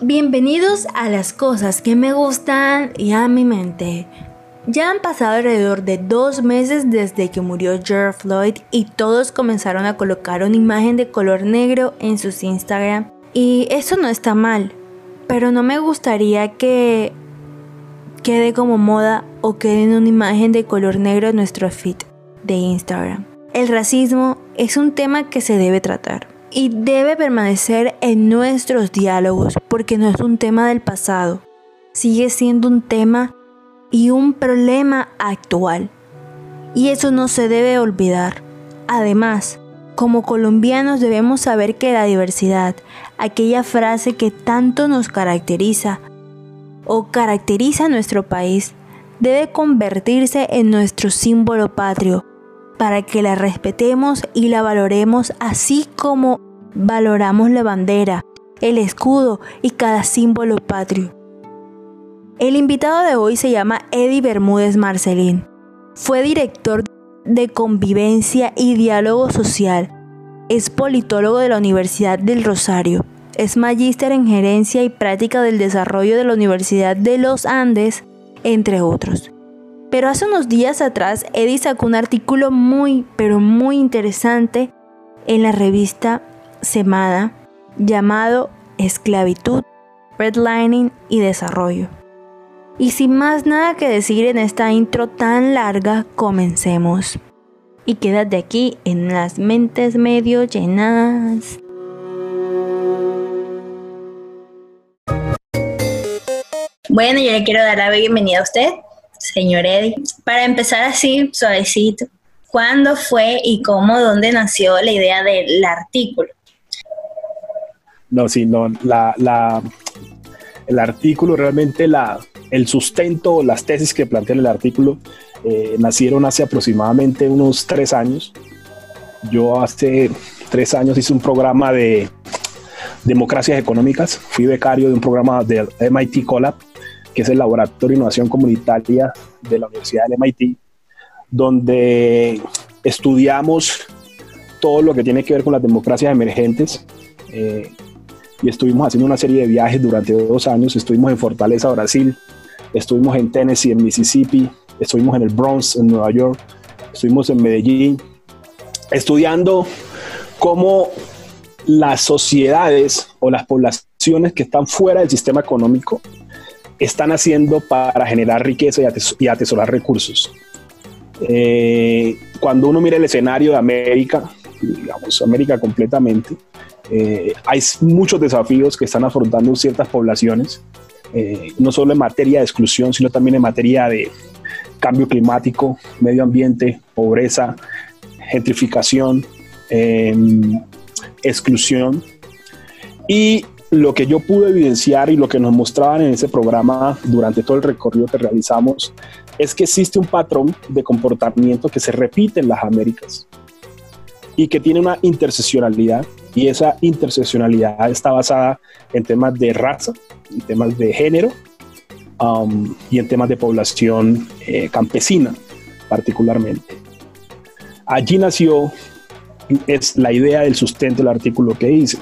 Bienvenidos a las cosas que me gustan y a mi mente. Ya han pasado alrededor de dos meses desde que murió George Floyd y todos comenzaron a colocar una imagen de color negro en sus Instagram. Y eso no está mal, pero no me gustaría que quede como moda o quede en una imagen de color negro en nuestro feed de Instagram. El racismo es un tema que se debe tratar y debe permanecer en nuestros diálogos porque no es un tema del pasado, sigue siendo un tema y un problema actual. Y eso no se debe olvidar. Además, como colombianos debemos saber que la diversidad, aquella frase que tanto nos caracteriza o caracteriza a nuestro país, debe convertirse en nuestro símbolo patrio para que la respetemos y la valoremos así como valoramos la bandera, el escudo y cada símbolo patrio. El invitado de hoy se llama Eddie Bermúdez Marcelín. Fue director de Convivencia y Diálogo Social. Es politólogo de la Universidad del Rosario. Es magíster en Gerencia y Práctica del Desarrollo de la Universidad de los Andes, entre otros. Pero hace unos días atrás, Eddie sacó un artículo muy, pero muy interesante en la revista Semada llamado Esclavitud, Redlining y Desarrollo. Y sin más nada que decir en esta intro tan larga, comencemos. Y quédate aquí en las mentes medio llenas. Bueno, yo le quiero dar la bienvenida a usted, señor Eddie. Para empezar así, suavecito, ¿cuándo fue y cómo, dónde nació la idea del artículo? No, sí, no, la, el artículo realmente la, el sustento, las tesis que plantea el artículo eh, nacieron hace aproximadamente unos tres años. Yo hace tres años hice un programa de democracias económicas. Fui becario de un programa del MIT Collab, que es el Laboratorio de Innovación Comunitaria de la Universidad del MIT, donde estudiamos todo lo que tiene que ver con las democracias emergentes. Eh, y estuvimos haciendo una serie de viajes durante dos años. Estuvimos en Fortaleza, Brasil, estuvimos en Tennessee, en Mississippi, estuvimos en el Bronx, en Nueva York, estuvimos en Medellín, estudiando cómo las sociedades o las poblaciones que están fuera del sistema económico están haciendo para generar riqueza y, atesorar recursos. Eh, cuando uno mira el escenario de América, digamos América completamente, eh, hay muchos desafíos que están afrontando ciertas poblaciones eh, no solo en materia de exclusión, sino también en materia de cambio climático, medio ambiente, pobreza, gentrificación, em, exclusión. Y lo que yo pude evidenciar y lo que nos mostraban en ese programa durante todo el recorrido que realizamos es que existe un patrón de comportamiento que se repite en las Américas y que tiene una interseccionalidad y esa interseccionalidad está basada en temas de raza, en temas de género um, y en temas de población eh, campesina particularmente. Allí nació es la idea del sustento del artículo que hice.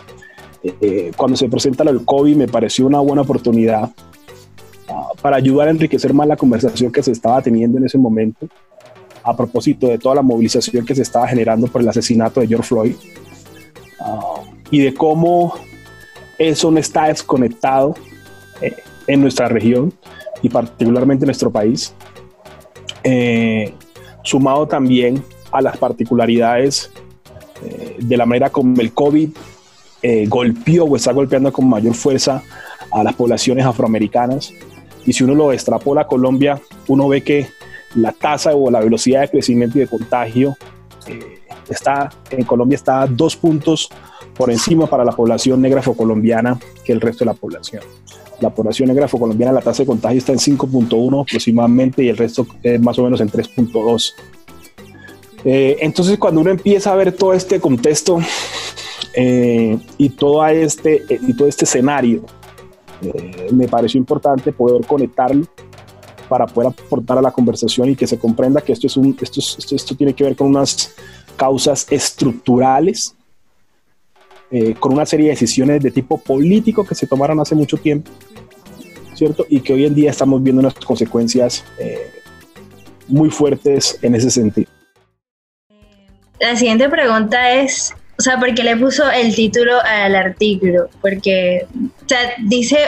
Eh, cuando se presenta el COVID me pareció una buena oportunidad uh, para ayudar a enriquecer más la conversación que se estaba teniendo en ese momento a propósito de toda la movilización que se estaba generando por el asesinato de George Floyd uh, y de cómo eso no está desconectado eh, en nuestra región y particularmente en nuestro país, eh, sumado también a las particularidades eh, de la manera como el COVID golpeó o está golpeando con mayor fuerza a las poblaciones afroamericanas. Y si uno lo extrapola a Colombia, uno ve que la tasa o la velocidad de crecimiento y de contagio está en Colombia está dos puntos por encima para la población negra afrocolombiana que el resto de la población. La población negra afrocolombiana, la tasa de contagio está en 5.1 aproximadamente y el resto es más o menos en 3.2. Eh, entonces, cuando uno empieza a ver todo este contexto eh, y, todo este, eh, y todo este escenario, me pareció importante poder conectarlo para poder aportar a la conversación y que se comprenda que esto, es un, esto, esto, esto tiene que ver con unas causas estructurales eh, con una serie de decisiones de tipo político que se tomaron hace mucho tiempo, ¿cierto? Y que hoy en día estamos viendo unas consecuencias eh, muy fuertes en ese sentido. La siguiente pregunta es, o sea, ¿por qué le puso el título al artículo? Porque, o sea, dice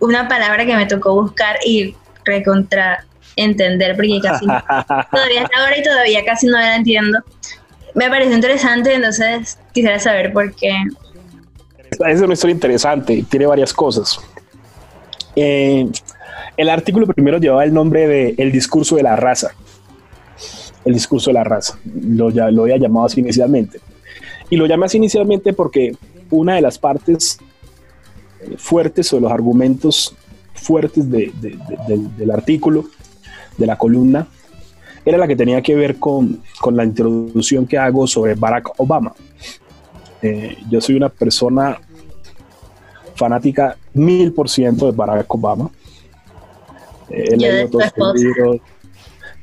una palabra que me tocó buscar y recontra entender, porque casi todavía está ahora y todavía casi no la entiendo. Me pareció interesante, entonces quisiera saber por qué. Es una historia interesante, tiene varias cosas. Eh, el artículo primero llevaba el nombre de El discurso de la raza. El discurso de la raza. Lo, ya, lo había llamado así inicialmente. Y lo llamé así inicialmente porque una de las partes fuertes o los argumentos fuertes del, del artículo, de la columna, era la que tenía que ver con, con la introducción que hago sobre Barack Obama. Eh, yo soy una persona fanática mil por ciento de Barack Obama. Eh, he leído todos sus libros.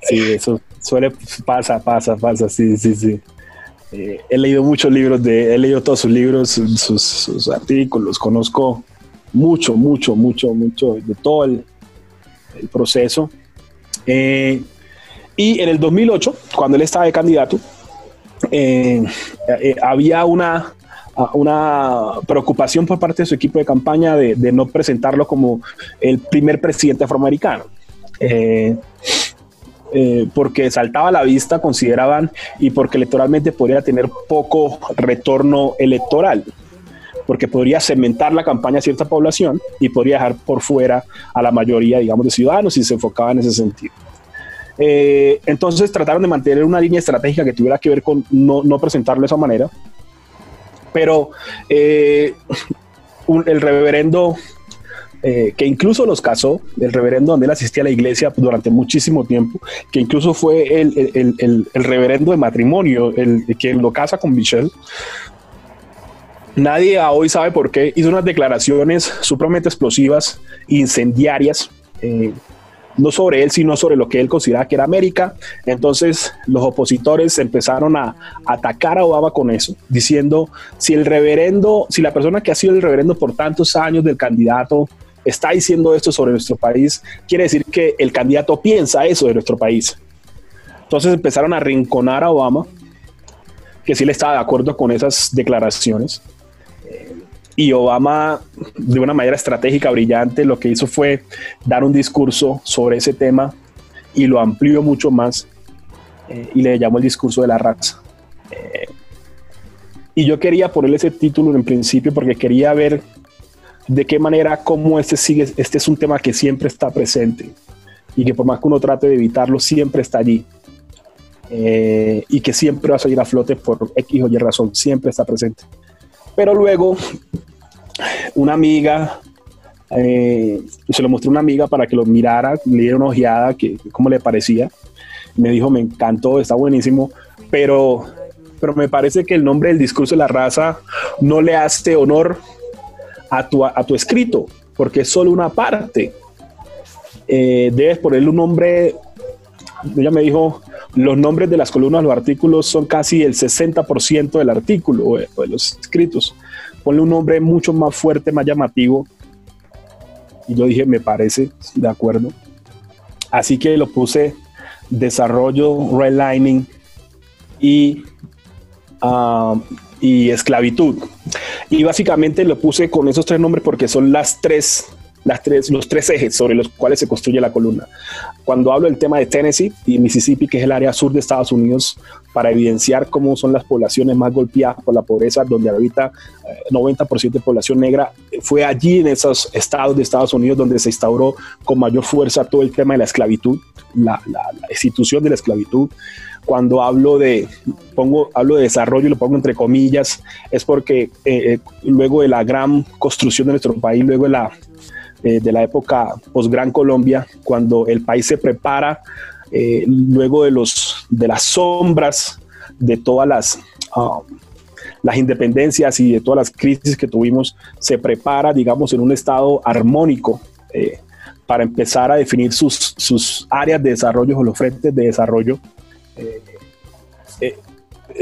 Sí, eso suele, pasa, pasa, pasa, sí, sí, sí. Eh, he leído muchos libros de, he leído todos sus libros, sus, sus, artículos, conozco mucho, mucho, mucho, mucho de todo el, el proceso. Eh, y en el 2008, cuando él estaba de candidato, eh, eh, había una, una preocupación por parte de su equipo de campaña de, no presentarlo como el primer presidente afroamericano. Eh, porque saltaba a la vista, consideraban, y porque electoralmente podría tener poco retorno electoral, porque podría cementar la campaña a cierta población y podría dejar por fuera a la mayoría, digamos, de ciudadanos si se enfocaba en ese sentido. Eh, entonces trataron de mantener una línea estratégica que tuviera que ver con no, no presentarlo de esa manera. Pero eh, el reverendo, eh, que incluso los casó, el reverendo donde él asistía a la iglesia durante muchísimo tiempo, que incluso fue el, el, el, el reverendo de matrimonio, el que lo casa con Michelle. Nadie hoy sabe por qué hizo unas declaraciones supremamente explosivas, incendiarias, eh, no sobre él, sino sobre lo que él consideraba que era América. Entonces los opositores empezaron a atacar a Obama con eso, diciendo, si el reverendo, si la persona que ha sido el reverendo por tantos años del candidato está diciendo esto sobre nuestro país, quiere decir que el candidato piensa eso de nuestro país. Entonces empezaron a rinconar a Obama, que sí le estaba de acuerdo con esas declaraciones y Obama, de una manera estratégica brillante, lo que hizo fue dar un discurso sobre ese tema y lo amplió mucho más eh, y le llamó el discurso de la raza. Eh, y yo quería ponerle ese título en principio porque quería ver de qué manera, cómo este sigue, este es un tema que siempre está presente y que por más que uno trate de evitarlo, siempre está allí. Eh, y que siempre va a salir a flote por X o Y razón, siempre está presente. Pero luego, una amiga, eh, se lo mostré a una amiga para que lo mirara, le diera una ojeada, que, cómo le parecía. Me dijo, me encantó, está buenísimo, pero, pero me parece que el nombre del discurso de la raza no le hace honor a tu, a tu escrito, porque es solo una parte. Eh, debes ponerle un nombre, ella me dijo, los nombres de las columnas, los artículos son casi el 60% del artículo o de, los escritos. Ponle un nombre mucho más fuerte, más llamativo. Y yo dije, me parece, de acuerdo. Así que lo puse desarrollo, redlining y, uh, y esclavitud. Y básicamente lo puse con esos tres nombres porque son las tres los tres ejes sobre los cuales se construye la columna. Cuando hablo del tema de Tennessee y Mississippi, que es el área sur de Estados Unidos, para evidenciar cómo son las poblaciones más golpeadas por la pobreza, donde habita 90% eh, de población negra, fue allí en esos estados de Estados Unidos donde se instauró con mayor fuerza todo el tema de la esclavitud, la, institución de la esclavitud cuando hablo de pongo hablo de desarrollo y lo pongo entre comillas es porque eh, eh, luego de la gran construcción de nuestro país luego de la eh, de la época post-Gran Colombia, cuando el país se prepara eh, luego de, los, de las sombras de todas las, um, las independencias y de todas las crisis que tuvimos, se prepara, digamos, en un estado armónico eh, para empezar a definir sus, sus, áreas de desarrollo o los frentes de desarrollo.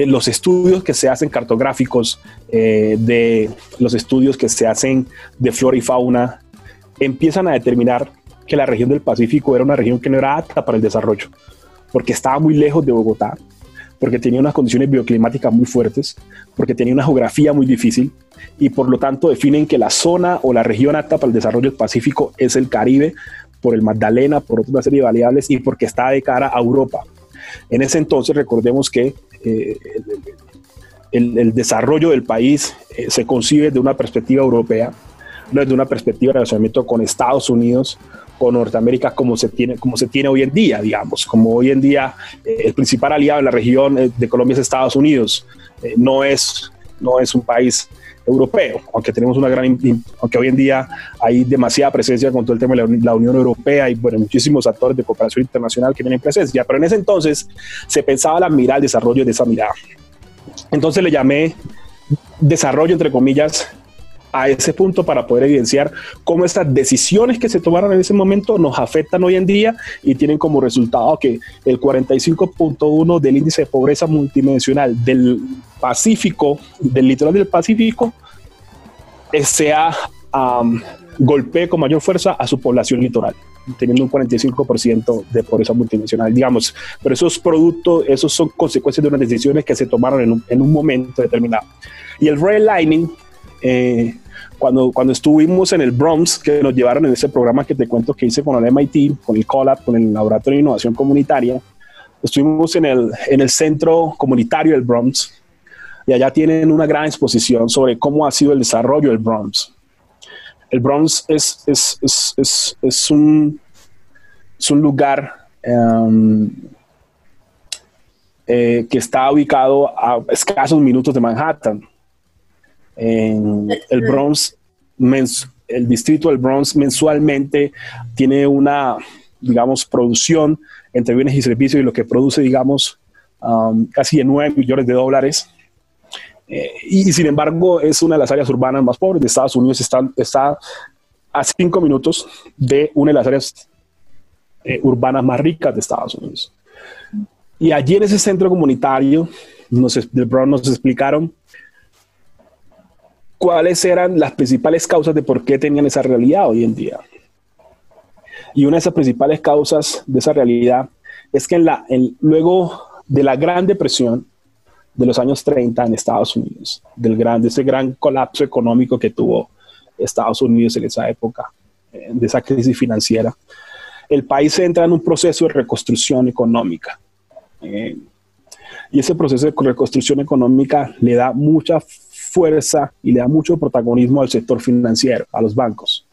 los estudios que se hacen cartográficos, de los estudios que se hacen de flora y fauna, empiezan a determinar que la región del Pacífico era una región que no era apta para el desarrollo, porque estaba muy lejos de Bogotá, porque tenía unas condiciones bioclimáticas muy fuertes, porque tenía una geografía muy difícil y por lo tanto definen que la zona o la región apta para el desarrollo del Pacífico es el Caribe, por el Magdalena, por otra serie de variables y porque está de cara a Europa. En ese entonces recordemos que eh, el, desarrollo del país eh, se concibe de una perspectiva europea, desde una perspectiva de relacionamiento con Estados Unidos, con Norteamérica como se tiene, como se tiene hoy en día, digamos, como hoy en día eh, el principal aliado en la región de Colombia es Estados Unidos, no, es, no es un país europeo, aunque tenemos una gran, aunque hoy en día hay demasiada presencia con todo el tema de la, Unión Europea y bueno, muchísimos actores de cooperación internacional que tienen presencia, pero en ese entonces se pensaba la mirar el desarrollo de esa mirada. Entonces le llamé desarrollo, entre comillas, a ese punto para poder evidenciar cómo estas decisiones que se tomaron en ese momento nos afectan hoy en día y tienen como resultado que el 45.1 del índice de pobreza multidimensional del Pacífico, del litoral del Pacífico, sea um, golpee con mayor fuerza a su población litoral teniendo un 45% de pobreza multidimensional, digamos, pero esos productos, esos son consecuencias de unas decisiones que se tomaron en un, en un momento determinado. Y el redlining eh, cuando, cuando estuvimos en el Bronx, que nos llevaron en ese programa que te cuento que hice con el MIT, con el COLAB, con el Laboratorio de Innovación Comunitaria, estuvimos en el, en el centro comunitario del Bronx y allá tienen una gran exposición sobre cómo ha sido el desarrollo del Bronx. El Bronx es, es, es, es, un, un lugar um, eh, que está ubicado a escasos minutos de Manhattan en el Bronx, el distrito del Bronx mensualmente tiene una, digamos, producción entre bienes y servicios y lo que produce, digamos, um, casi de 9 millones de dólares. Eh, y, sin embargo es una de las áreas urbanas más pobres de Estados Unidos. Está, está a cinco minutos de una de las áreas eh, urbanas más ricas de Estados Unidos. Y allí en ese centro comunitario nos, del Bronx nos explicaron cuáles eran las principales causas de por qué tenían esa realidad hoy en día. Y una de esas principales causas de esa realidad es que luego de la Gran Depresión de los años 30 en Estados Unidos, del gran, de ese gran colapso económico que tuvo Estados Unidos en esa época, eh, de esa crisis financiera, el país entra en un proceso de reconstrucción económica. Eh, y ese proceso de reconstrucción económica le da mucha fuerza y le da mucho protagonismo al sector financiero, a los bancos.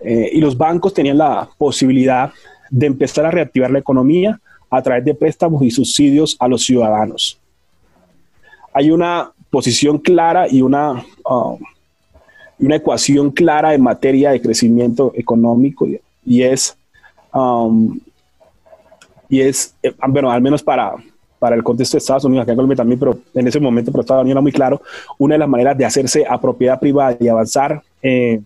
Eh, y los bancos tenían la posibilidad de empezar a reactivar la economía a través de préstamos y subsidios a los ciudadanos. Hay una posición clara y una, um, una ecuación clara en materia de crecimiento económico y es, um, y es eh, bueno, al menos para, para el contexto de Estados Unidos, acá en Colombia también, pero en ese momento para Estados Unidos era muy claro, una de las maneras de hacerse a propiedad privada y avanzar eh,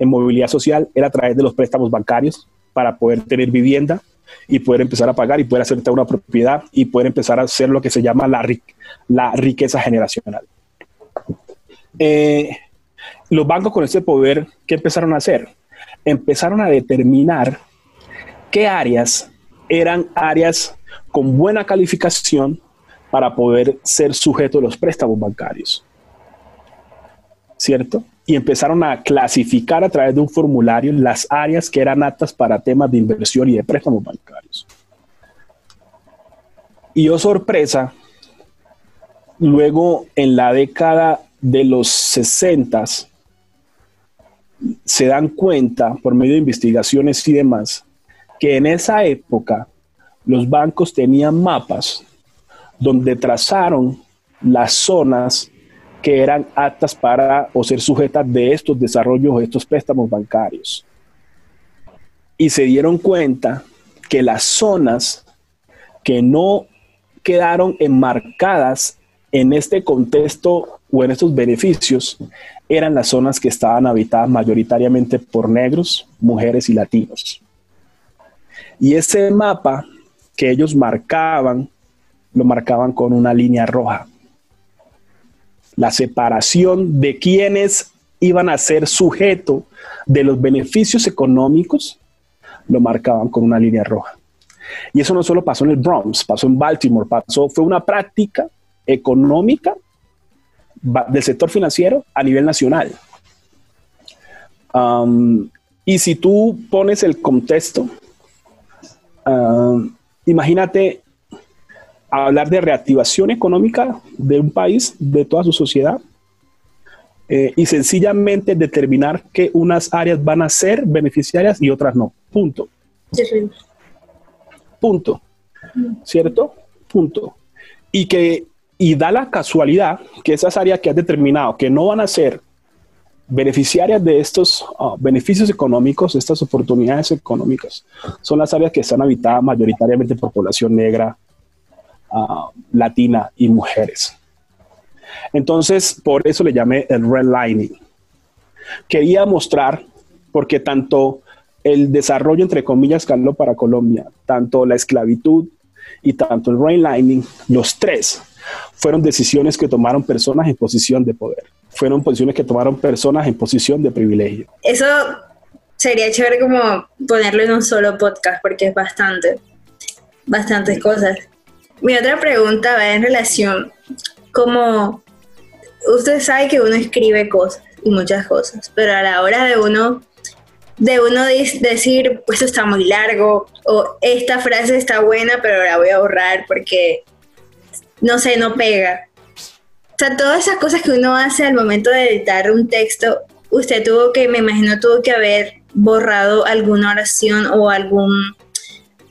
en movilidad social era a través de los préstamos bancarios para poder tener vivienda y poder empezar a pagar y poder hacerte una propiedad y poder empezar a hacer lo que se llama la, la riqueza generacional. Eh, los bancos con ese poder, ¿qué empezaron a hacer? Empezaron a determinar qué áreas eran áreas con buena calificación para poder ser sujeto de los préstamos bancarios. ¿Cierto? Y empezaron a clasificar a través de un formulario las áreas que eran aptas para temas de inversión y de préstamos bancarios. Y oh sorpresa, luego en la década de los 60 se dan cuenta por medio de investigaciones y demás que en esa época los bancos tenían mapas donde trazaron las zonas que eran aptas para o ser sujetas de estos desarrollos o estos préstamos bancarios. Y se dieron cuenta que las zonas que no quedaron enmarcadas en este contexto o en estos beneficios eran las zonas que estaban habitadas mayoritariamente por negros, mujeres y latinos. Y ese mapa que ellos marcaban lo marcaban con una línea roja. La separación de quienes iban a ser sujeto de los beneficios económicos lo marcaban con una línea roja. Y eso no solo pasó en el Bronx, pasó en Baltimore, pasó, fue una práctica económica del sector financiero a nivel nacional. Y si tú pones el contexto, imagínate hablar de reactivación económica de un país, de toda su sociedad, eh, y sencillamente determinar que unas áreas van a ser beneficiarias y otras no. Punto. Punto. ¿Cierto? Punto. Y que y da la casualidad que esas áreas que has determinado que no van a ser beneficiarias de estos ah, beneficios económicos, estas oportunidades económicas, son las áreas que están habitadas mayoritariamente por población negra, ah, latina y mujeres. Entonces, por eso le llamé el redlining. Quería mostrar, porque tanto el desarrollo, entre comillas, caló para Colombia, tanto la esclavitud y tanto el redlining, los tres fueron decisiones que tomaron personas en posición de poder. Fueron posiciones que tomaron personas en posición de privilegio. Eso sería chévere como ponerlo en un solo podcast porque es bastante, bastantes cosas. Mi otra pregunta va en relación como usted sabe que uno escribe cosas y muchas cosas, pero a la hora de uno de uno decir, pues esto está muy largo, o esta frase está buena, pero la voy a borrar porque no sé, no pega. O sea, todas esas cosas que uno hace al momento de editar un texto, usted tuvo que, me imagino, tuvo que haber borrado alguna oración o algún,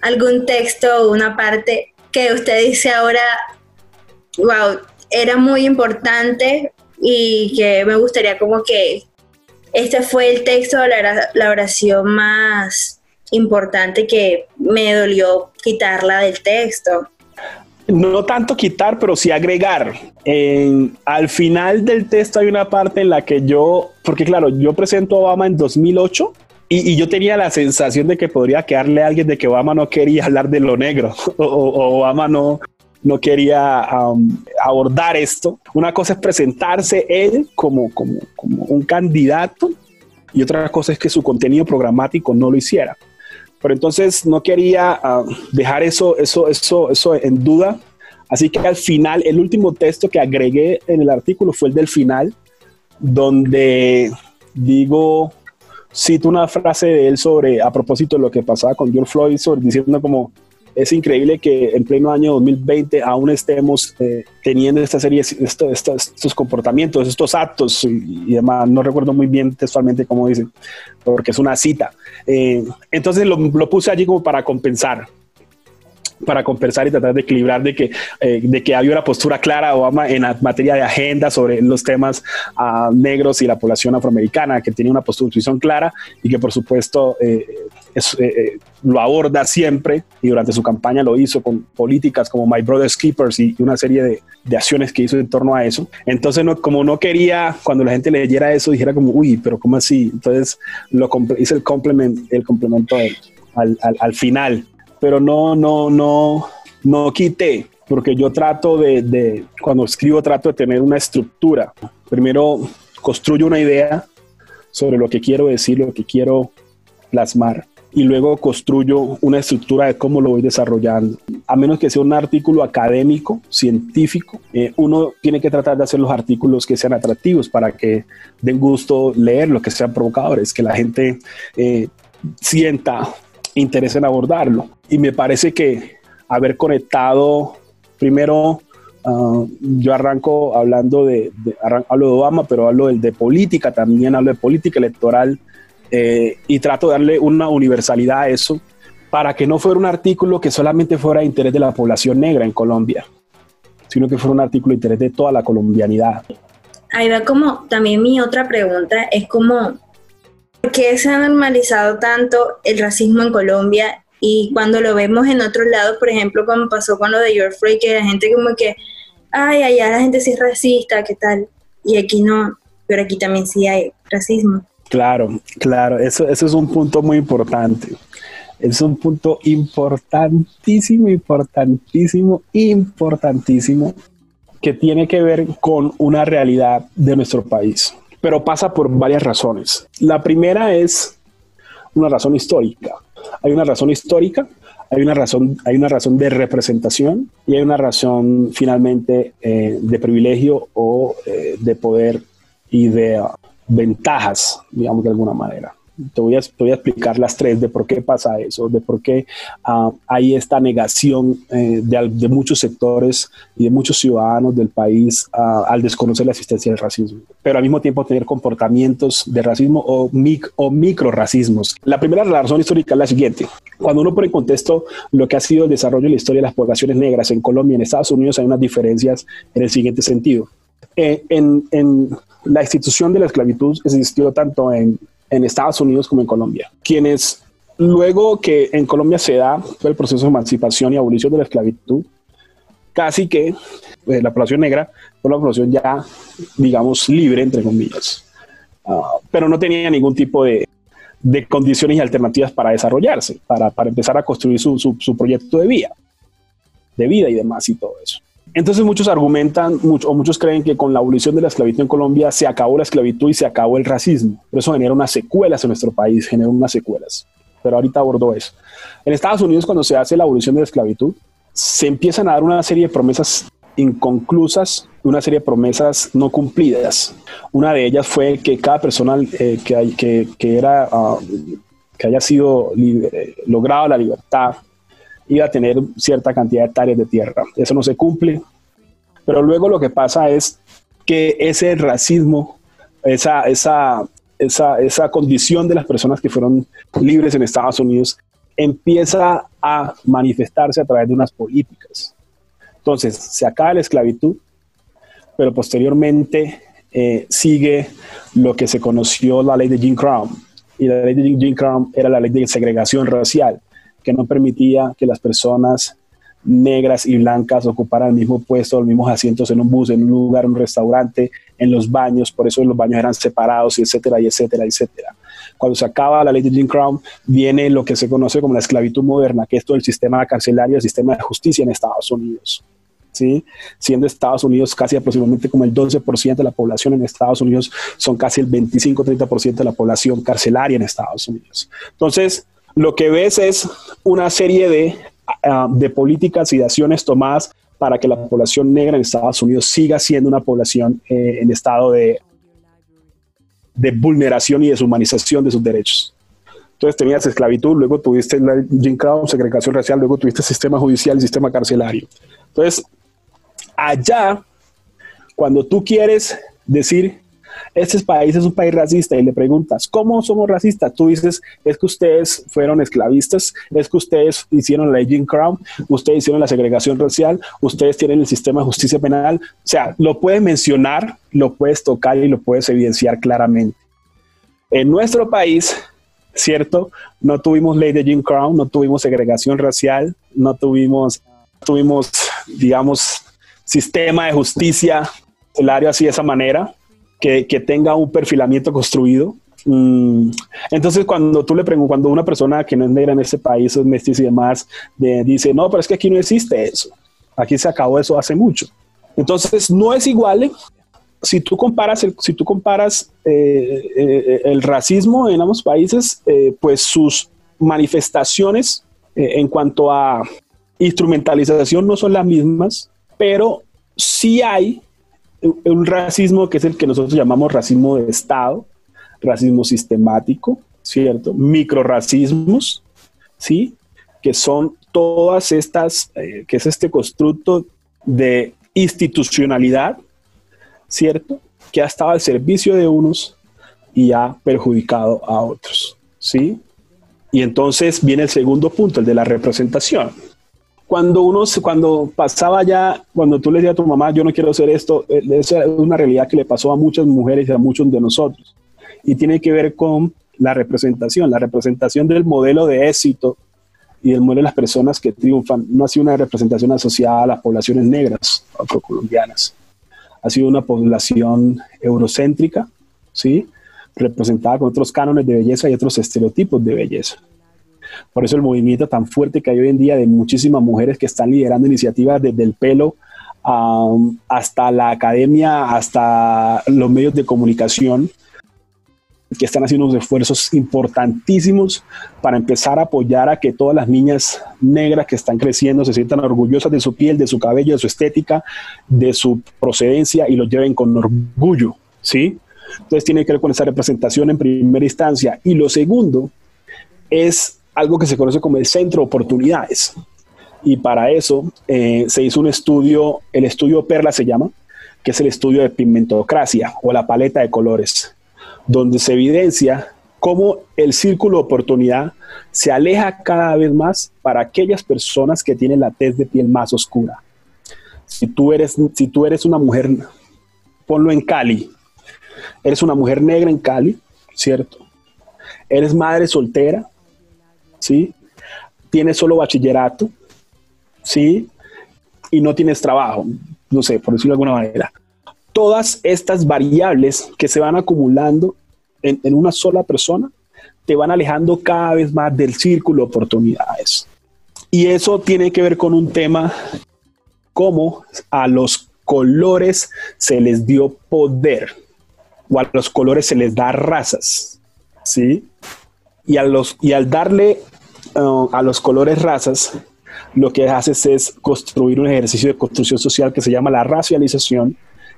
algún texto o una parte que usted dice ahora, wow, era muy importante y que me gustaría como que este fue el texto, la, la oración más importante que me dolió quitarla del texto no tanto quitar, pero sí agregar. al final del texto hay una parte en la que yo, porque claro, yo presento a Obama en 2008 y, yo tenía la sensación de que podría quedarle a alguien de que Obama no quería hablar de lo negro o, Obama no, no quería um, abordar esto. Una cosa es presentarse él como, como, como un candidato y otra cosa es que su contenido programático no lo hiciera. Pero entonces no quería ah, dejar eso, eso, eso, eso en duda. Así que al final, el último texto que agregué en el artículo fue el del final, donde digo, cito una frase de él sobre, a propósito de lo que pasaba con George Floyd, diciendo como, es increíble que en pleno año 2020 aún estemos eh, teniendo esta serie, esto, estos comportamientos, estos actos y, demás. No recuerdo muy bien textualmente cómo dice, porque es una cita. Eh, entonces lo, lo, puse allí como para compensar para compensar y tratar de equilibrar de que, eh, de que había una postura clara Obama en materia de agenda sobre los temas uh, negros y la población afroamericana, que tenía una posición clara y que por supuesto eh, eh, lo aborda siempre y durante su campaña lo hizo con políticas como My Brother's Keepers y una serie de, de acciones que hizo en torno a eso. Entonces, no, como no quería, cuando la gente leyera eso, dijera como, uy, pero ¿cómo así? Entonces, lo hice el, complement, el complemento al, al, al final pero no, no, no, no quité, porque yo trato de, cuando escribo, trato de tener una estructura. Primero construyo una idea sobre lo que quiero decir, lo que quiero plasmar, y luego construyo una estructura de cómo lo voy desarrollando. A menos que sea un artículo académico, científico, eh, uno tiene que tratar de hacer los artículos que sean atractivos para que den gusto leerlo, que sean provocadores, que la gente eh, sienta interés en abordarlo. Y me parece que haber conectado, primero, ah, yo arranco hablando de, hablo de Obama, pero hablo de, de, política, también hablo de política electoral eh, y trato de darle una universalidad a eso para que no fuera un artículo que solamente fuera de interés de la población negra en Colombia, sino que fuera un artículo de interés de toda la colombianidad. Ahí va como también mi otra pregunta, es como ¿Por qué se ha normalizado tanto el racismo en Colombia? Y cuando lo vemos en otros lados, por ejemplo, como pasó con lo de George Floyd, que la gente como que, ay, allá la gente sí es racista, ¿qué tal? Y aquí no, pero aquí también sí hay racismo. Claro, claro, eso, eso es un punto muy importante. es un punto importantísimo, importantísimo, importantísimo que tiene que ver con una realidad de nuestro país, pero pasa por varias razones. La primera es una razón histórica. Hay una razón histórica, hay una razón, hay una razón de representación y hay una razón finalmente eh, de privilegio o eh, de poder y de ventajas, digamos de alguna manera te voy, a, explicar las tres de por qué pasa eso, de por qué ah, hay esta negación eh, de, muchos sectores y de muchos ciudadanos del país ah, al desconocer la existencia del racismo, pero al mismo tiempo tener comportamientos de racismo o, mic, o microracismos. La primera razón histórica es la siguiente. Cuando uno pone en contexto lo que ha sido el desarrollo y la historia de las poblaciones negras en Colombia y en Estados Unidos, hay unas diferencias en el siguiente sentido. Eh, en, en la institución de la esclavitud existió tanto en en Estados Unidos como en Colombia, quienes luego que en Colombia se da el proceso de emancipación y abolición de la esclavitud, casi que pues, la población negra fue una población ya, digamos, libre, entre comillas, ah, pero no tenía ningún tipo de, de, condiciones y alternativas para desarrollarse, para, para empezar a construir su, su, su proyecto de vida, de vida y demás y todo eso. Entonces muchos argumentan o muchos creen que con la abolición de la esclavitud en Colombia se acabó la esclavitud y se acabó el racismo. Pero eso genera unas secuelas en nuestro país, genera unas secuelas. Pero ahorita abordo eso. En Estados Unidos cuando se hace la abolición de la esclavitud, se empiezan a dar una serie de promesas inconclusas, una serie de promesas no cumplidas. Una de ellas fue que cada persona eh, que, que, era, ah, que haya sido eh, logrado la libertad iba a tener cierta cantidad de hectáreas de tierra. Eso no se cumple. Pero luego lo que pasa es que ese racismo, esa, esa, esa, esa condición de las personas que fueron libres en Estados Unidos, empieza a manifestarse a través de unas políticas. Entonces, se acaba la esclavitud, pero posteriormente eh, sigue lo que se conoció la ley de Jim Crow. Y la ley de Jim Crow era la ley de segregación racial que no permitía que las personas negras y blancas ocuparan el mismo puesto, los mismos asientos en un bus, en un lugar, en un restaurante, en los baños, por eso los baños eran separados, y etcétera, y etcétera, etcétera. Cuando se acaba la ley de Jim Crow, viene lo que se conoce como la esclavitud moderna, que es todo el sistema carcelario, el sistema de justicia en Estados Unidos. ¿Sí? Siendo Estados Unidos casi aproximadamente como el 12% de la población en Estados Unidos, son casi el 25-30% de la población carcelaria en Estados Unidos. Entonces, lo que ves es una serie de, ah, de políticas y de acciones tomadas para que la población negra en Estados Unidos siga siendo una población eh, en estado de, de vulneración y deshumanización de sus derechos. Entonces tenías esclavitud, luego tuviste la Jim Crow, segregación racial, luego tuviste sistema judicial sistema carcelario. Entonces, allá, cuando tú quieres decir este país es un país racista y le preguntas, ¿cómo somos racistas? Tú dices, es que ustedes fueron esclavistas, es que ustedes hicieron la Jim Crow, ustedes hicieron la segregación racial, ustedes tienen el sistema de justicia penal. O sea, lo puedes mencionar, lo puedes tocar y lo puedes evidenciar claramente. En nuestro país, ¿cierto? No tuvimos ley de Jim Crow, no tuvimos segregación racial, no tuvimos, tuvimos digamos, sistema de justicia, el área así de esa manera que, tenga un perfilamiento construido. Mm, entonces, cuando tú le preguntas, cuando una persona que no es negra en este país, es mestiza y demás, dice, no, pero es que aquí no existe eso. Aquí se acabó eso hace mucho. Entonces, no es igual. ¿eh? Si tú comparas el, si tú comparas eh, eh, el racismo en ambos países, pues sus manifestaciones en cuanto a instrumentalización no son las mismas, pero sí hay un racismo que es el que nosotros llamamos racismo de Estado, racismo sistemático, ¿cierto? Microracismos, ¿sí? Que son todas estas, eh, que es este constructo de institucionalidad, ¿cierto? Que ha estado al servicio de unos y ha perjudicado a otros, ¿sí? Y entonces viene el segundo punto, el de la representación cuando uno, cuando pasaba ya, cuando tú le decías a tu mamá, yo no quiero hacer esto, eh, esa es una realidad que le pasó a muchas mujeres y a muchos de nosotros. Y tiene que ver con la representación, la representación del modelo de éxito y el modelo de las personas que triunfan. No ha sido una representación asociada a las poblaciones negras afrocolombianas. Ha sido una población eurocéntrica, ¿sí? representada con otros cánones de belleza y otros estereotipos de belleza. Por eso el movimiento tan fuerte que hay hoy en día de muchísimas mujeres que están liderando iniciativas desde el pelo hasta la academia, hasta los medios de comunicación, que están haciendo unos esfuerzos importantísimos para empezar a apoyar a que todas las niñas negras que están creciendo se sientan orgullosas de su piel, de su cabello, de su estética, de su procedencia y lo lleven con orgullo, ¿sí? Entonces tiene que ver con esa representación en primera instancia. Y lo segundo es algo que se conoce como el centro de oportunidades. Y para eso eh, se hizo un estudio, el estudio Perla se llama, que es el estudio de pigmentocracia o la paleta de colores donde se evidencia cómo el círculo de oportunidad se aleja cada vez más para aquellas personas que tienen la tez de piel más oscura. Si tú eres, si tú eres una mujer, ponlo en Cali, eres una mujer negra en Cali, ¿cierto? Eres madre soltera, ¿sí? Tienes solo bachillerato, ¿sí? Y no tienes trabajo, no sé, por decirlo de alguna manera todas estas variables que se van acumulando en, una sola persona te van alejando cada vez más del círculo de oportunidades. Y eso tiene que ver con un tema como a los colores se les dio poder o a los colores se les da razas, ¿sí? Y, al darle uh, a los colores razas, lo que haces es construir un ejercicio de construcción social que se llama la racialización,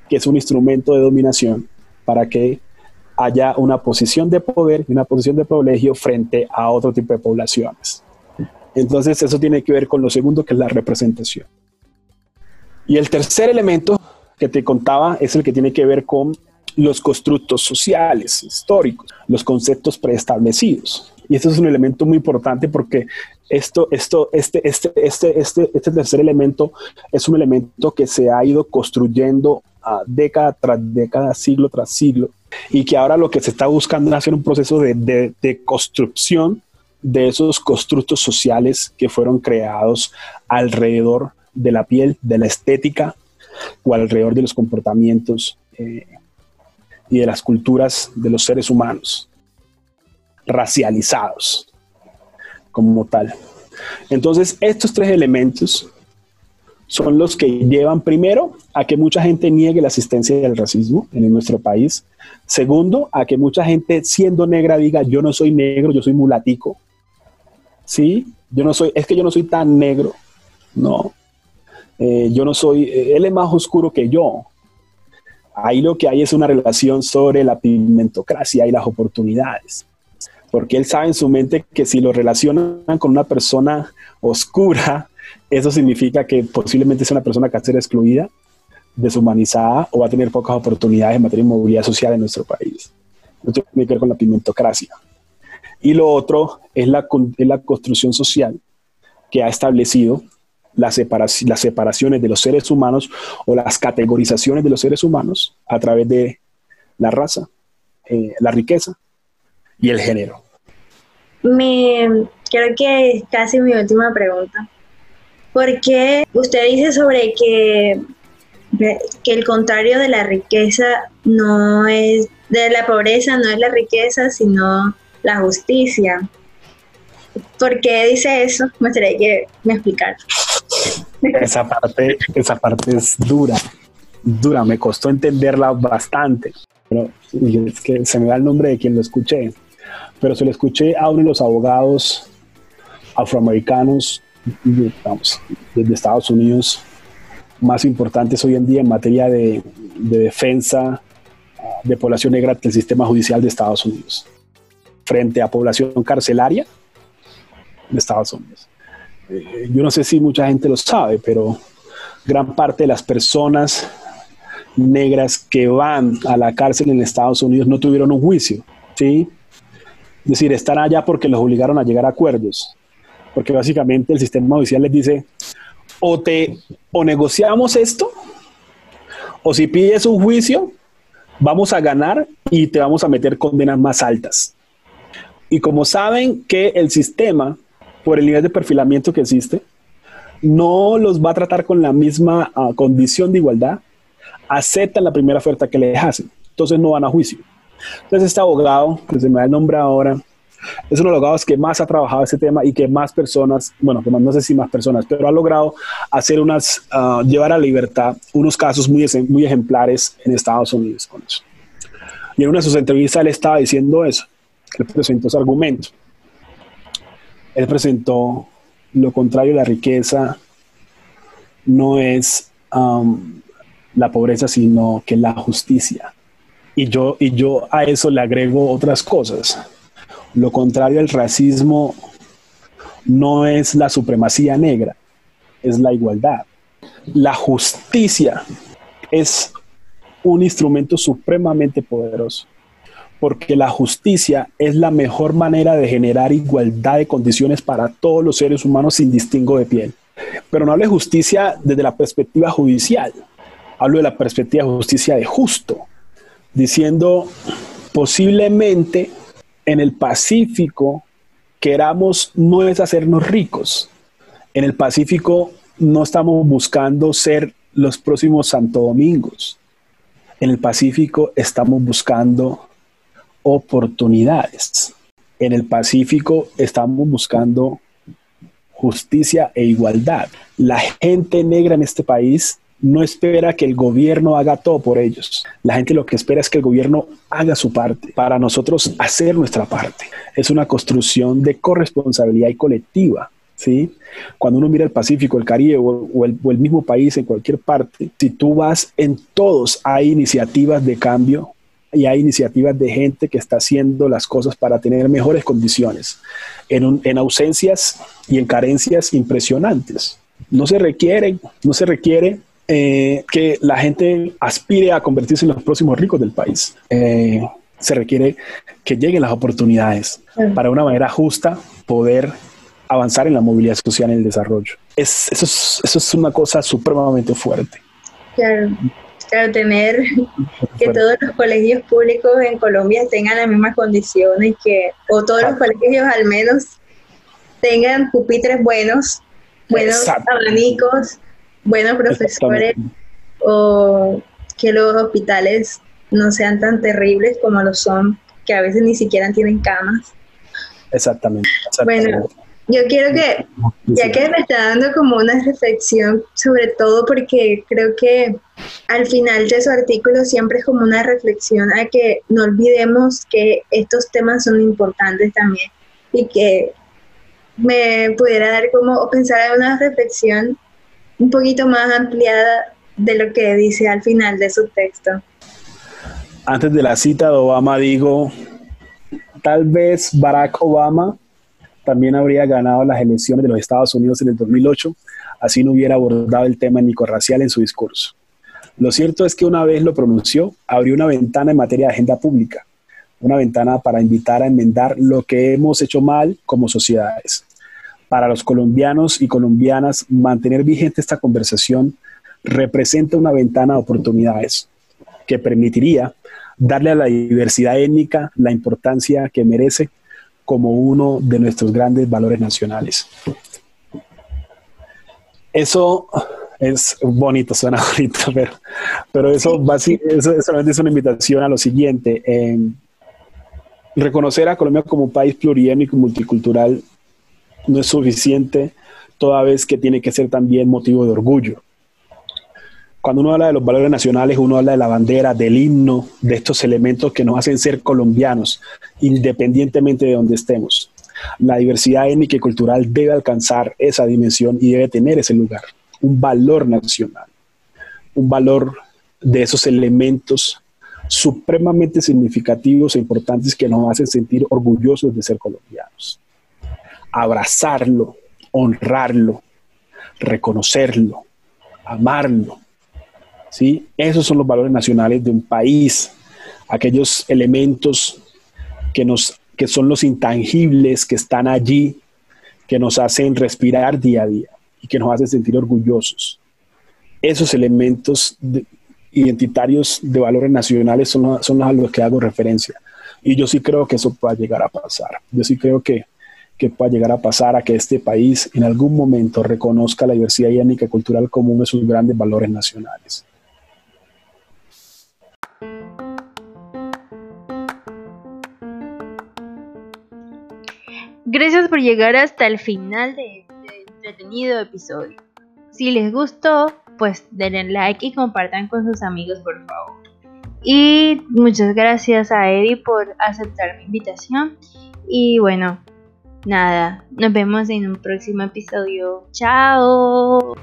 que es un instrumento de dominación para que haya una posición de poder y una posición de privilegio frente a otro tipo de poblaciones. Entonces eso tiene que ver con lo segundo, que es la representación. Y el tercer elemento que te contaba es el que tiene que ver con los constructos sociales, históricos, los conceptos preestablecidos. Y esto es un elemento muy importante porque esto, esto, este, este, este, este, este tercer elemento es un elemento que se ha ido construyendo década tras década, siglo tras siglo, y que ahora lo que se está buscando es hacer un proceso de, de, construcción de esos constructos sociales que fueron creados alrededor de la piel, de la estética o alrededor de los comportamientos eh, y de las culturas de los seres humanos, racializados como tal. Entonces, estos tres elementos son los que llevan primero a que mucha gente niegue la existencia del racismo en nuestro país. Segundo, a que mucha gente siendo negra diga, yo no soy negro, yo soy mulatico. Sí, yo no soy, es que yo no soy tan negro. No, eh, yo no soy, eh, él es más oscuro que yo. Ahí lo que hay es una relación sobre la pigmentocracia y las oportunidades. Porque él sabe en su mente que si lo relacionan con una persona oscura, eso significa que posiblemente sea una persona que va a ser excluida, deshumanizada o va a tener pocas oportunidades en materia de movilidad social en nuestro país. Esto tiene que ver con la pimentocracia. Y lo otro es la construcción social que ha establecido las, las separaciones de los seres humanos o las categorizaciones de los seres humanos a través de la raza, eh, la riqueza y el género. Me, creo que es casi mi última pregunta porque usted dice sobre que, que el contrario de la riqueza no es, de la pobreza no es la riqueza, sino la justicia. ¿Por qué dice eso? Me gustaría que me explicara. Esa parte, esa parte es dura, dura, me costó entenderla bastante. Pero es que se me da el nombre de quien lo escuché, pero se lo escuché a uno de los abogados afroamericanos vamos, desde Estados Unidos más importantes hoy en día en materia de, defensa de población negra del sistema judicial de Estados Unidos frente a población carcelaria de Estados Unidos. Eh, yo no sé si mucha gente lo sabe, pero gran parte de las personas negras que van a la cárcel en Estados Unidos no tuvieron un juicio, ¿sí? Es decir, están allá porque los obligaron a llegar a acuerdos porque básicamente el sistema judicial les dice, o te o negociamos esto, o si pides un juicio, vamos a ganar y te vamos a meter condenas más altas. Y como saben que el sistema, por el nivel de perfilamiento que existe, no los va a tratar con la misma ah, condición de igualdad, aceptan la primera oferta que les hacen. Entonces no van a juicio. Entonces este abogado, que se me da el nombre ahora, es uno de los abogados que más ha trabajado este tema y que más personas, bueno, no sé si más personas, pero ha logrado hacer unas, ah, llevar a libertad unos casos muy, muy ejemplares en Estados Unidos con eso. Y en una de sus entrevistas él estaba diciendo eso, él presentó ese argumento. Él presentó lo contrario, la riqueza no es la pobreza, sino que la justicia. Y yo, y yo a eso le agrego otras cosas. Lo contrario al racismo no es la supremacía negra, es la igualdad. La justicia es un instrumento supremamente poderoso, porque la justicia es la mejor manera de generar igualdad de condiciones para todos los seres humanos sin distingo de piel. Pero no hablo de justicia desde la perspectiva judicial, hablo de la perspectiva de justicia de justo, diciendo posiblemente en el Pacífico queramos no es hacernos ricos. En el Pacífico no estamos buscando ser los próximos Santo Domingos. En el Pacífico estamos buscando oportunidades. En el Pacífico estamos buscando justicia e igualdad. La gente negra en este país no espera que el gobierno haga todo por ellos. La gente lo que espera es que el gobierno haga su parte para nosotros hacer nuestra parte. Es una construcción de corresponsabilidad y colectiva. ¿sí? Cuando uno mira el Pacífico, el Caribe o, el, o el mismo país en cualquier parte, si tú vas en todos hay iniciativas de cambio y hay iniciativas de gente que está haciendo las cosas para tener mejores condiciones en, en ausencias y en carencias impresionantes. No se requiere, no se requiere eh, que la gente aspire a convertirse en los próximos ricos del país. Eh, se requiere que lleguen las oportunidades para una manera justa poder avanzar en la movilidad social en el desarrollo. Es, eso, es, eso es una cosa supremamente fuerte. Claro. Claro, tener que todos los colegios públicos en Colombia tengan las mismas condiciones, que, o todos los colegios al menos tengan pupitres buenos, buenos abanicos, buenos profesores, o que los hospitales no sean tan terribles como lo son, que a veces ni siquiera tienen camas. Exactamente. Bueno, yo quiero que, ya que me está dando como una reflexión, sobre todo porque creo que al final de su artículo siempre es como una reflexión a que no olvidemos que estos temas son importantes también y que me pudiera dar como pensar en una reflexión un poquito más ampliada de lo que dice al final de su texto. Antes de la cita de Obama digo, tal vez Barack Obama también habría ganado las elecciones de los Estados Unidos en el 2008, así no hubiera abordado el tema étnico-racial en su discurso. Lo cierto es que una vez lo pronunció, abrió una ventana en materia de agenda pública, una ventana para invitar a enmendar lo que hemos hecho mal como sociedades. Para los colombianos y colombianas, mantener vigente esta conversación representa una ventana de oportunidades que permitiría darle a la diversidad étnica la importancia que merece como uno de nuestros grandes valores nacionales. Eso es bonito, suena bonito, pero, pero eso, eso, es una invitación a lo siguiente. reconocer a Colombia como un país pluriétnico y multicultural no es suficiente, toda vez que tiene que ser también motivo de orgullo. Cuando uno habla de los valores nacionales, uno habla de la bandera, del himno, de estos elementos que nos hacen ser colombianos, independientemente de donde estemos. La diversidad étnica y cultural debe alcanzar esa dimensión y debe tener ese lugar, un valor nacional, un valor de esos elementos supremamente significativos e importantes que nos hacen sentir orgullosos de ser colombianos. Abrazarlo, honrarlo, reconocerlo, amarlo, ¿sí? Esos son los valores nacionales de un país, aquellos elementos que, nos, que son los intangibles que están allí, que nos hacen respirar día a día y que nos hacen sentir orgullosos. Esos elementos identitarios de valores nacionales son, son a los que hago referencia. Y yo sí creo que eso pueda llegar a pasar. Yo sí creo que, que pueda llegar a pasar a que este país en algún momento reconozca la diversidad étnica y cultural como uno de sus grandes valores nacionales. Gracias por llegar hasta el final de este entretenido episodio. Si les gustó, pues denle like y compartan con sus amigos, por favor. Y muchas gracias a Eddie por aceptar mi invitación. Y bueno, nada, nos vemos en un próximo episodio. Chao.